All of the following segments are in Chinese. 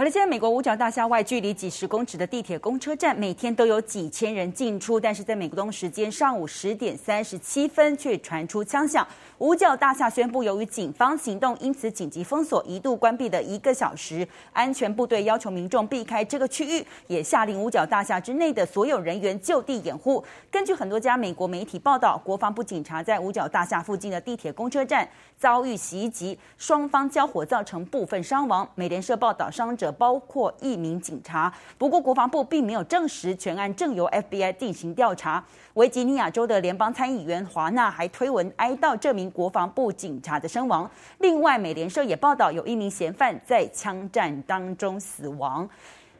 好了，现在美国五角大厦外，距离几十公尺的地铁公车站，每天都有几千人进出。但是在美国东时间上午十点三十七分，却传出枪响。五角大厦宣布，由于警方行动，因此紧急封锁，一度关闭的一个小时。安全部队要求民众避开这个区域，也下令五角大厦之内的所有人员就地掩护。根据很多家美国媒体报道，国防部警察在五角大厦附近的地铁公车站遭遇袭击，双方交火造成部分伤亡。美联社报道，伤者。包括一名警察，不过国防部并没有证实全案正由 FBI 进行调查。维吉尼亚州的联邦参议员华纳还推文哀悼这名国防部警察的身亡。另外，美联社也报道有一名嫌犯在枪战当中死亡。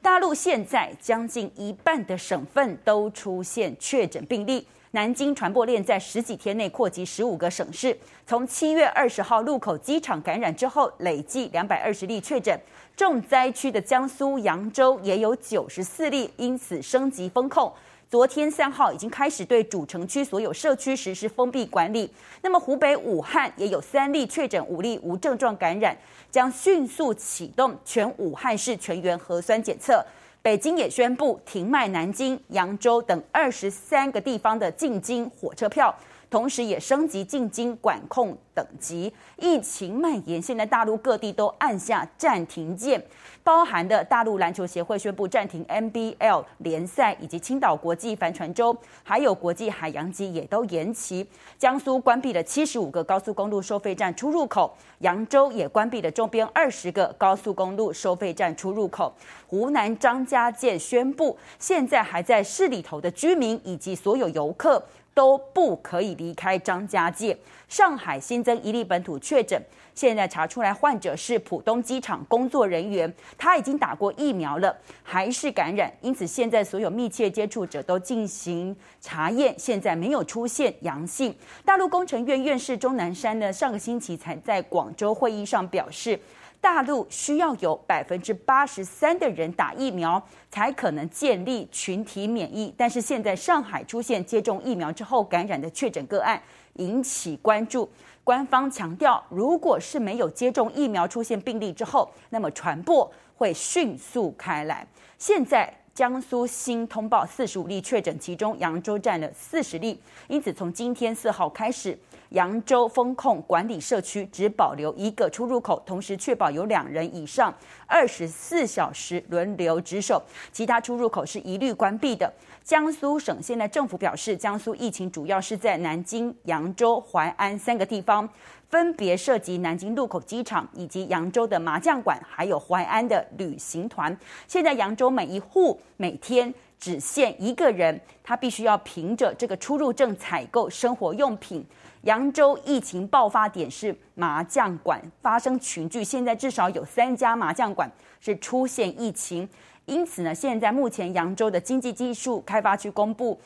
大陆现在将近一半的省份都出现确诊病例。南京传播链在十几天内扩及十五个省市，从七月二十号路口机场感染之后，累计两百二十例确诊。重灾区的江苏扬州也有九十四例，因此升级封控。昨天三号已经开始对主城区所有社区实施封闭管理。那么湖北武汉也有三例确诊，五例无症状感染，将迅速启动全武汉市全员核酸检测。北京也宣布停卖南京、扬州等二十三个地方的进京火车票。同时也升级进京管控等级，疫情蔓延，现在大陆各地都按下暂停键，包含的大陆篮球协会宣布暂停 NBL 联赛，以及青岛国际帆船周，还有国际海洋机也都延期。江苏关闭了七十五个高速公路收费站出入口，扬州也关闭了周边二十个高速公路收费站出入口。湖南张家界宣布，现在还在市里头的居民以及所有游客。都不可以离开张家界。上海新增一例本土确诊，现在查出来患者是浦东机场工作人员，他已经打过疫苗了，还是感染，因此现在所有密切接触者都进行查验，现在没有出现阳性。大陆工程院院士钟南山呢，上个星期才在广州会议上表示。大陆需要有百分之八十三的人打疫苗，才可能建立群体免疫。但是现在上海出现接种疫苗之后感染的确诊个案，引起关注。官方强调，如果是没有接种疫苗出现病例之后，那么传播会迅速开来。现在江苏新通报四十五例确诊，其中扬州占了四十例，因此从今天四号开始。扬州风控管理社区，只保留一个出入口，同时确保有两人以上二十四小时轮流值守，其他出入口是一律关闭的。江苏省现在政府表示，江苏疫情主要是在南京、扬州、淮安三个地方，分别涉及南京禄口机场以及扬州的麻将馆，还有淮安的旅行团。现在扬州每一户每天只限一个人，他必须要凭着这个出入证采购生活用品。扬州疫情爆发点是麻将馆发生群聚，现在至少有三家麻将馆是出现疫情，因此呢，现在目前扬州的经济技术开发区公布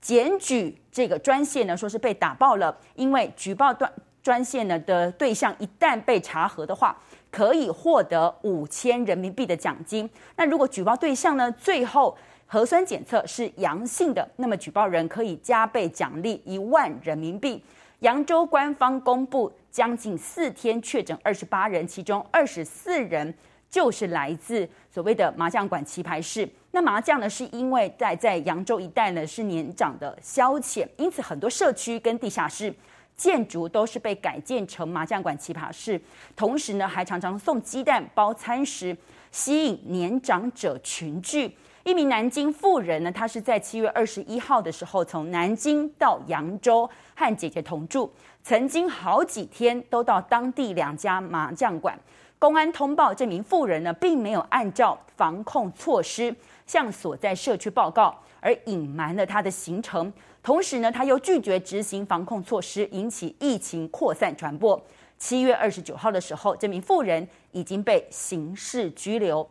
检举这个专线呢，说是被打爆了，因为举报端专线呢的对象一旦被查核的话，可以获得五千人民币的奖金。那如果举报对象呢，最后核酸检测是阳性的，那么举报人可以加倍奖励一万人民币。扬州官方公布，将近四天确诊二十八人，其中二十四人就是来自所谓的麻将馆棋牌室。那麻将呢，是因为在在扬州一带呢是年长的消遣，因此很多社区跟地下室建筑都是被改建成麻将馆棋牌室。同时呢，还常常送鸡蛋包餐食，吸引年长者群聚。一名南京妇人呢，她是在七月二十一号的时候从南京到扬州和姐姐同住，曾经好几天都到当地两家麻将馆。公安通报，这名妇人呢，并没有按照防控措施向所在社区报告，而隐瞒了她的行程。同时呢，她又拒绝执行防控措施，引起疫情扩散传播。七月二十九号的时候，这名妇人已经被刑事拘留。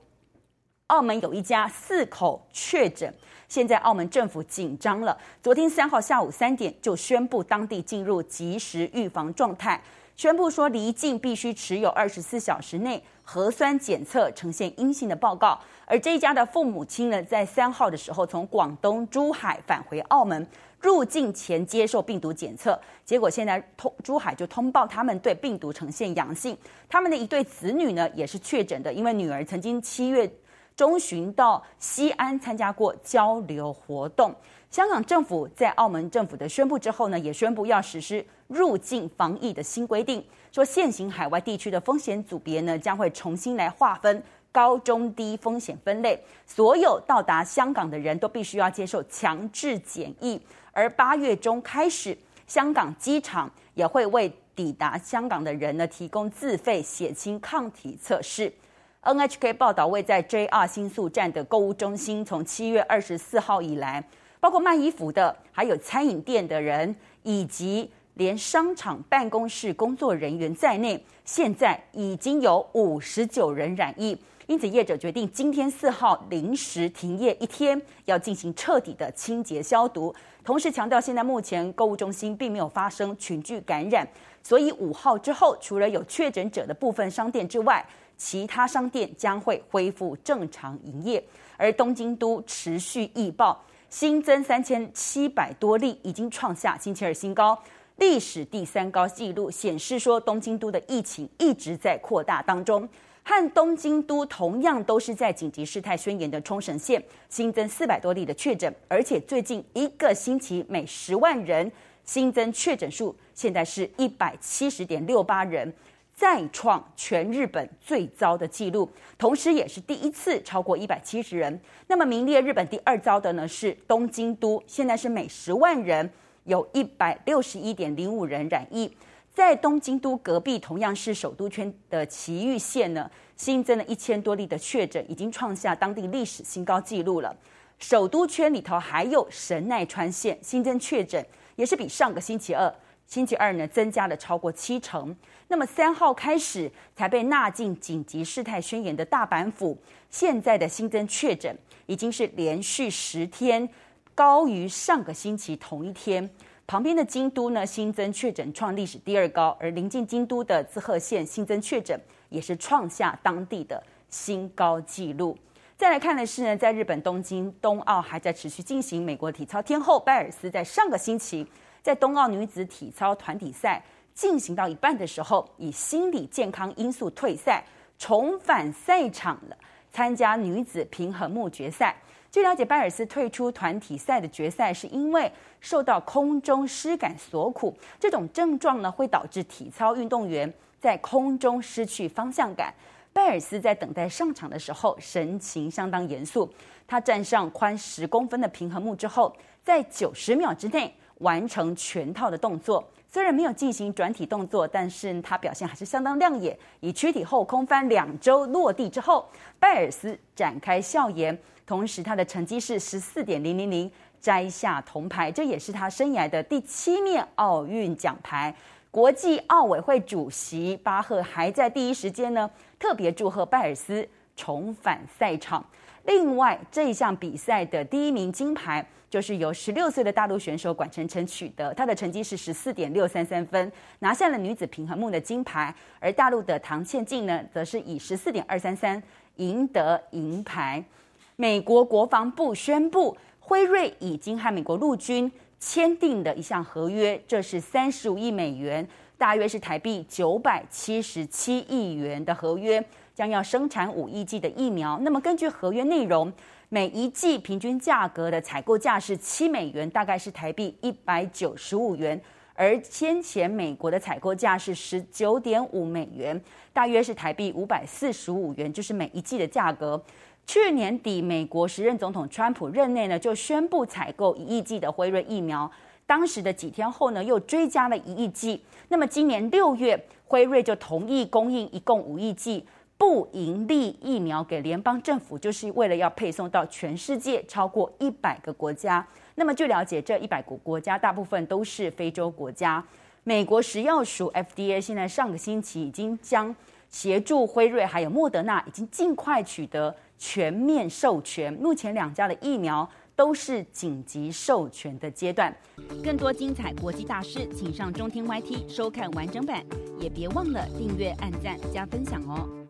澳门有一家四口确诊，现在澳门政府紧张了。昨天三号下午三点就宣布当地进入即时预防状态，宣布说离境必须持有二十四小时内核酸检测呈现阴性的报告。而这一家的父母亲呢，在三号的时候从广东珠海返回澳门，入境前接受病毒检测，结果现在通珠海就通报他们对病毒呈现阳性。他们的一对子女呢也是确诊的，因为女儿曾经七月中旬到西安参加过交流活动。香港政府在澳门政府的宣布之后呢，也宣布要实施入境防疫的新规定，说现行海外地区的风险组别呢将会重新来划分。高中低风险分类，所有到达香港的人都必须要接受强制检疫。而八月中开始，香港机场也会为抵达香港的人呢提供自费血清抗体测试。NHK 报道，位在 JR 新宿站的购物中心，从七月二十四号以来，包括卖衣服的，还有餐饮店的人，以及连商场办公室工作人员在内，现在已经有五十九人染疫。因此，业者决定今天四号临时停业一天，要进行彻底的清洁消毒。同时强调，现在目前购物中心并没有发生群聚感染，所以五号之后，除了有确诊者的部分商店之外，其他商店将会恢复正常营业。而东京都持续易爆，新增三千七百多例，已经创下星期二新高，历史第三高纪录，显示说东京都的疫情一直在扩大当中。和东京都同样都是在紧急事态宣言的冲绳县新增四百多例的确诊，而且最近一个星期每十万人新增确诊数现在是一百七十点六八人，再创全日本最糟的记录，同时也是第一次超过一百七十人。那么名列日本第二糟的呢是东京都，现在是每十万人有一百六十一点零五人染疫。在东京都隔壁，同样是首都圈的埼玉县呢，新增了一千多例的确诊，已经创下当地历史新高纪录了。首都圈里头还有神奈川县新增确诊，也是比上个星期二，星期二呢增加了超过七成。那么三号开始才被纳进紧急事态宣言的大阪府，现在的新增确诊已经是连续十天高于上个星期同一天。旁边的京都呢，新增确诊创历史第二高，而临近京都的滋贺县新增确诊也是创下当地的新高纪录。再来看的是呢，在日本东京冬奥还在持续进行，美国体操天后拜尔斯在上个星期在冬奥女子体操团体赛进行到一半的时候，以心理健康因素退赛，重返赛场了，参加女子平衡木决赛。据了解，拜尔斯退出团体赛的决赛，是因为受到空中失感所苦。这种症状呢，会导致体操运动员在空中失去方向感。拜尔斯在等待上场的时候，神情相当严肃。他站上宽十公分的平衡木之后，在九十秒之内完成全套的动作。虽然没有进行转体动作，但是他表现还是相当亮眼。以躯体后空翻两周落地之后，拜尔斯展开笑颜。同时，他的成绩是十四点零零零，摘下铜牌，这也是他生涯的第七面奥运奖牌。国际奥委会主席巴赫还在第一时间呢，特别祝贺拜尔斯重返赛场。另外，这一项比赛的第一名金牌就是由十六岁的大陆选手管晨晨取得，他的成绩是十四点六三三分，拿下了女子平衡木的金牌。而大陆的唐倩静呢，则是以十四点二三三赢得银牌。美国国防部宣布，辉瑞已经和美国陆军签订的一项合约，这是三十五亿美元，大约是台币九百七十七亿元的合约，将要生产五亿剂的疫苗。那么根据合约内容，每一剂平均价格的采购价是七美元，大概是台币一百九十五元，而先前美国的采购价是十九点五美元，大约是台币五百四十五元，就是每一剂的价格。去年底，美国时任总统川普任内呢，就宣布采购一亿剂的辉瑞疫苗。当时的几天后呢，又追加了一亿剂。那么今年六月，辉瑞就同意供应一共五亿剂不盈利疫苗给联邦政府，就是为了要配送到全世界超过一百个国家。那么据了解，这一百个国家大部分都是非洲国家。美国食药署 FDA 现在上个星期已经将协助辉瑞还有莫德纳，已经尽快取得。全面授权，目前两家的疫苗都是紧急授权的阶段。更多精彩国际大师，请上中天 YT 收看完整版，也别忘了订阅、按赞、加分享哦。